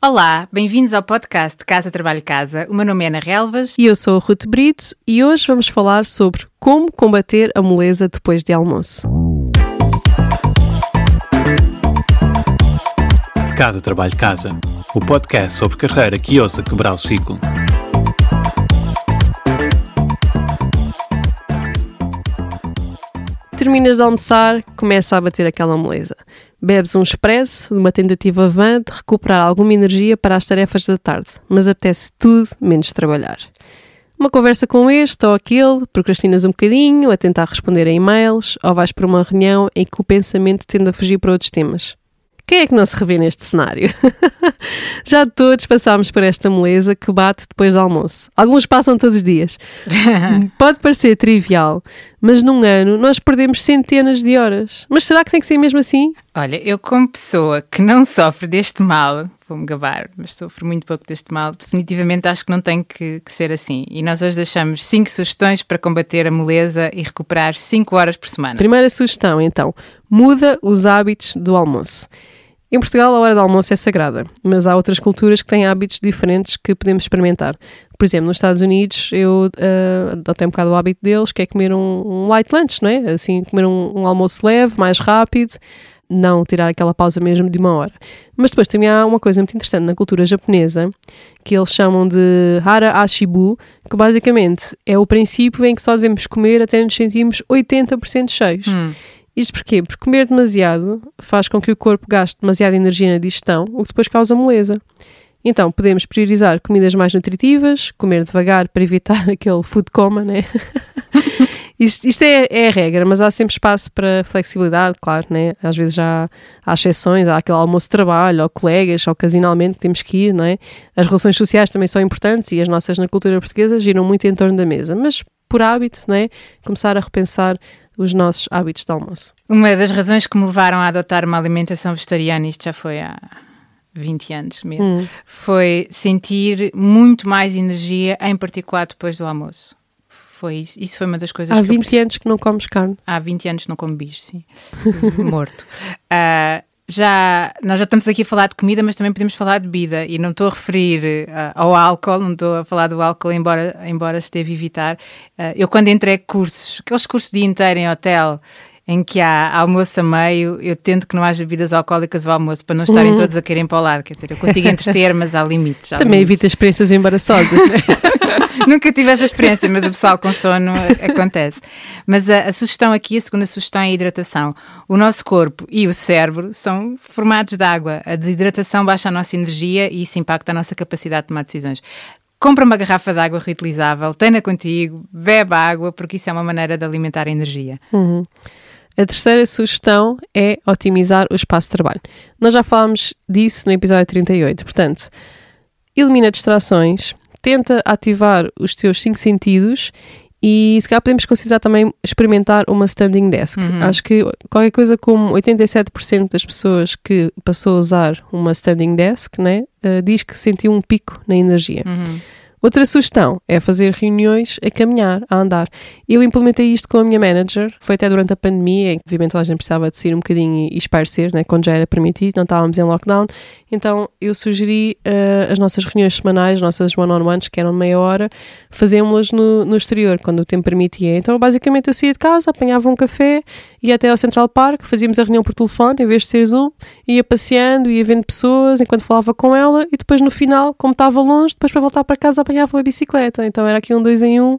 Olá, bem-vindos ao podcast Casa Trabalho Casa. O meu nome é Ana Relvas. E eu sou a Ruth Brito e hoje vamos falar sobre como combater a moleza depois de almoço. Casa Trabalho Casa, o podcast sobre carreira que ousa quebrar o ciclo. Terminas de almoçar, começa a bater aquela moleza. Bebes um expresso, uma tentativa vã de recuperar alguma energia para as tarefas da tarde, mas apetece tudo menos trabalhar. Uma conversa com este ou aquele, procrastinas um bocadinho a tentar responder a e-mails, ou vais para uma reunião em que o pensamento tende a fugir para outros temas. Quem é que não se revê neste cenário? Já todos passámos por esta moleza que bate depois do almoço. Alguns passam todos os dias. Pode parecer trivial, mas num ano nós perdemos centenas de horas. Mas será que tem que ser mesmo assim? Olha, eu como pessoa que não sofre deste mal, vou-me gabar, mas sofro muito pouco deste mal, definitivamente acho que não tem que, que, ser assim. E nós hoje deixamos cinco sugestões para combater a moleza e recuperar cinco horas por semana. Primeira sugestão, então, muda os hábitos do almoço. Em Portugal, a hora do almoço é sagrada, mas há outras culturas que têm hábitos diferentes que podemos experimentar. Por exemplo, nos Estados Unidos, eu uh, adotei um bocado o hábito deles, que é comer um, um light lunch, não é? Assim, comer um, um, almoço leve, mais rápido, não tirar aquela pausa mesmo de uma hora. Mas depois também há uma coisa muito interessante na cultura japonesa, que eles chamam de Hara Ashibu, que basicamente é o princípio em que só devemos comer até nos sentirmos 80% cheios. Hum. Isto porquê? Porque comer demasiado faz com que o corpo gaste demasiada energia na digestão, o que depois causa moleza. Então, podemos priorizar comidas mais nutritivas, comer devagar para evitar aquele food coma, né? isto, isto é, é, a regra, mas há sempre espaço para flexibilidade, claro, né? Às vezes já há exceções, há aquele almoço de trabalho, ou colegas, ocasionalmente que temos que ir, não é? As relações sociais também são importantes e as nossas na cultura portuguesa giram muito em torno da mesa, mas por hábito, não é? Começar a repensar os nossos hábitos de almoço. Uma das razões que me levaram a adotar uma alimentação vegetariana, isto já foi há 20 anos mesmo, hum. foi sentir muito mais energia, em particular depois do almoço. Foi isso, isso foi uma das coisas Há que 20 anos que não comes carne. Há 20 anos que não como bicho, sim. Morto. Uh, já, nós já estamos aqui a falar de comida, mas também podemos falar de bebida. E não estou a referir uh, ao álcool, não estou a falar do álcool, embora, embora se deve evitar. Uh, eu, quando entrei cursos, aqueles cursos de dia inteiro em hotel, em que há almoço a meio, eu tento que não haja bebidas alcoólicas ao almoço, para não estarem uhum. todos a quererem para o lado. Quer dizer, eu consigo entreter, mas há limites. Há Também limites. evita experiências embaraçosas. Nunca tive essa experiência, mas o pessoal com sono acontece. Mas a, a, sugestão aqui, a segunda sugestão é a hidratação. O nosso corpo e o cérebro são formados de água. A desidratação baixa a nossa energia e isso impacta a nossa capacidade de tomar decisões compra uma garrafa de água reutilizável, tenha contigo, bebe água, porque isso é uma maneira de alimentar a energia. Uhum. A terceira sugestão é otimizar o espaço de trabalho. Nós já falámos disso no episódio 38, portanto, elimina distrações, tenta ativar os teus cinco sentidos e se calhar podemos considerar também experimentar uma standing desk. Uhum. Acho que qualquer coisa como 87% das pessoas que passou a usar uma standing desk né, uh, diz que sentiu um pico na energia. Uhum. Outra sugestão é fazer reuniões a caminhar, a andar. Eu implementei isto com a minha manager, foi até durante a pandemia, em que obviamente a gente precisava de sair um bocadinho e espairecer, né, quando já era permitido, não estávamos em lockdown. Então eu sugeri uh, as nossas reuniões semanais, as nossas one-on-ones, que eram meia hora, fazemos-las no, no exterior, quando o tempo permitia. Então basicamente eu saía de casa, apanhava um café, ia até ao Central Park, fazíamos a reunião por telefone, em vez de ser Zoom, ia passeando, ia vendo pessoas enquanto falava com ela e depois no final, como estava longe, depois para voltar para casa apanhava uma bicicleta. Então era aqui um dois em um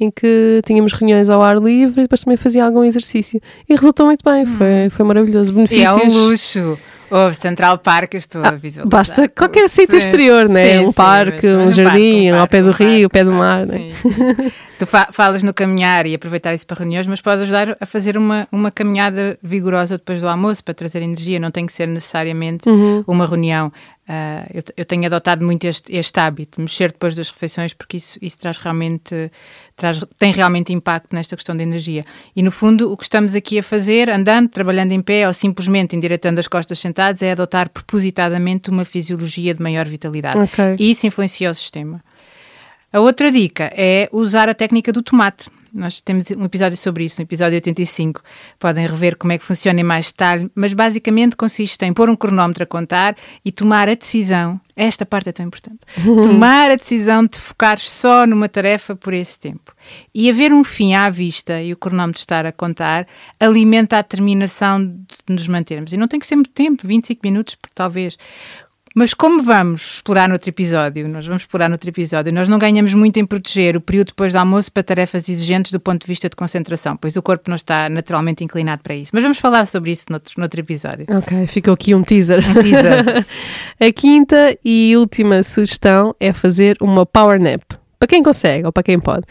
em que tínhamos reuniões ao ar livre e depois também fazia algum exercício. E resultou muito bem, hum. foi, foi maravilhoso. Benefícios... E é um luxo. Houve Central Park, estou ah, a visualizar. Basta qualquer sítio exterior, né? Sim, um parque, sim, um jardim, um, parque, ao pé do um rio, ao pé do mar, né? Sim, tu fa falas no caminhar e aproveitar isso para reuniões, mas pode ajudar a fazer uma, uma caminhada vigorosa depois do almoço para trazer energia, não tem que ser necessariamente uhum. uma reunião. Uh, eu, eu, tenho adotado muito este, este hábito, mexer depois das refeições, porque isso, isso traz realmente, traz, tem realmente impacto nesta questão da energia. E no fundo, o que estamos aqui a fazer, andando, trabalhando em pé ou simplesmente endireitando as costas sentadas, é adotar propositadamente uma fisiologia de maior vitalidade. Okay. E isso influencia o sistema. A outra dica é usar a técnica do tomate. Nós temos um episódio sobre isso, no episódio 85. Podem rever como é que funciona em mais detalhe, mas basicamente consiste em pôr um cronómetro a contar e tomar a decisão. Esta parte é tão importante. tomar a decisão de focar só numa tarefa por esse tempo. E haver um fim à vista e o cronómetro estar a contar alimenta a determinação de nos mantermos. E não tem que ser muito tempo 25 minutos, talvez. Mas como vamos explorar no outro episódio, nós vamos explorar no outro episódio, nós não ganhamos muito em proteger o período depois do almoço para tarefas exigentes do ponto de vista de concentração, pois o corpo não está naturalmente inclinado para isso. Mas vamos falar sobre isso noutro, noutro episódio. Ok, ficou aqui um teaser. Um teaser. a quinta e última sugestão é fazer uma power nap. Para quem consegue ou para quem pode.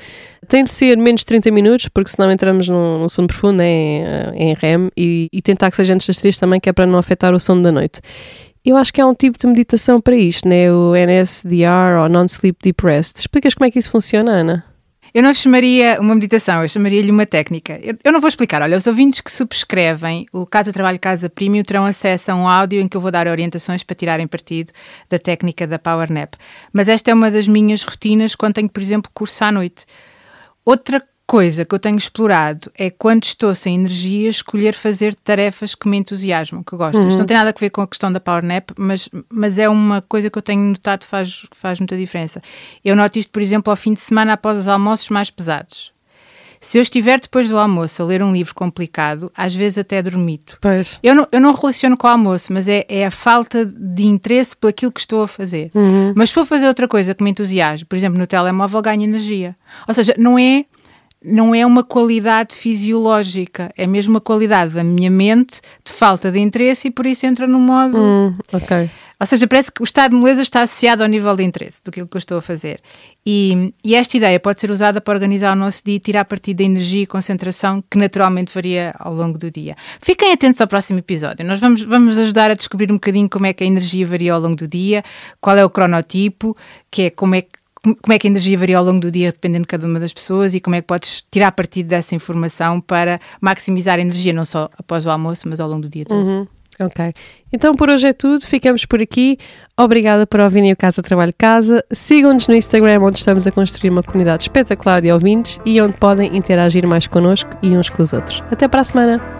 Tem de ser menos de 30 minutos, porque senão entramos num, num sono profundo, em, em REM, e, e tentar que seja antes das 3 também, que é para não afetar o sono da noite. Eu acho que há um tipo de meditação para isto, né? O NSDR ou Non-Sleep Deep Rest. Explicas como é que isso funciona, Ana? Eu não chamaria uma meditação, eu chamaria-lhe uma técnica. Eu, eu, não vou explicar. Olha, os ouvintes que subscrevem o Casa Trabalho Casa Premium terão acesso a um áudio em que eu vou dar orientações para tirarem partido da técnica da Power Nap. Mas esta é uma das minhas rotinas quando tenho, por exemplo, curso à noite. Outra coisa que eu tenho explorado é quando estou sem energia, escolher fazer tarefas que me entusiasmam, que gosto. Uhum. Isto não tem nada a ver com a questão da Power Nap, mas, mas é uma coisa que eu tenho notado faz, faz muita diferença. Eu noto isto, por exemplo, ao fim de semana após os almoços mais pesados. Se eu estiver depois do almoço a ler um livro complicado, às vezes até dormito. Pois. Eu, não, eu não relaciono com o almoço, mas é, é a falta de interesse por aquilo que estou a fazer. Uhum. Mas se for fazer outra coisa que me entusiasme, por exemplo, no telemóvel ganho energia. Ou seja, não é não é uma qualidade fisiológica, é mesmo uma qualidade da minha mente de falta de interesse e por isso entra no modo. Hum, ok. Ou seja, parece que o estado de moleza está associado ao nível de interesse do que eu estou a fazer. E, e, esta ideia pode ser usada para organizar o nosso dia e tirar partido da energia e concentração que naturalmente varia ao longo do dia. Fiquem atentos ao próximo episódio. Nós vamos, vamos ajudar a descobrir um bocadinho como é que a energia varia ao longo do dia, qual é o cronotipo, que é como é que como é que a energia varia ao longo do dia, dependendo de cada uma das pessoas, e como é que podes tirar partido dessa informação para maximizar a energia, não só após o almoço, mas ao longo do dia todo. Uhum. Ok. Então por hoje é tudo, ficamos por aqui. Obrigada por ouvirem o Casa Trabalho Casa. Sigam-nos no Instagram, onde estamos a construir uma comunidade espetacular de ouvintes e onde podem interagir mais connosco e uns com os outros. Até para a semana!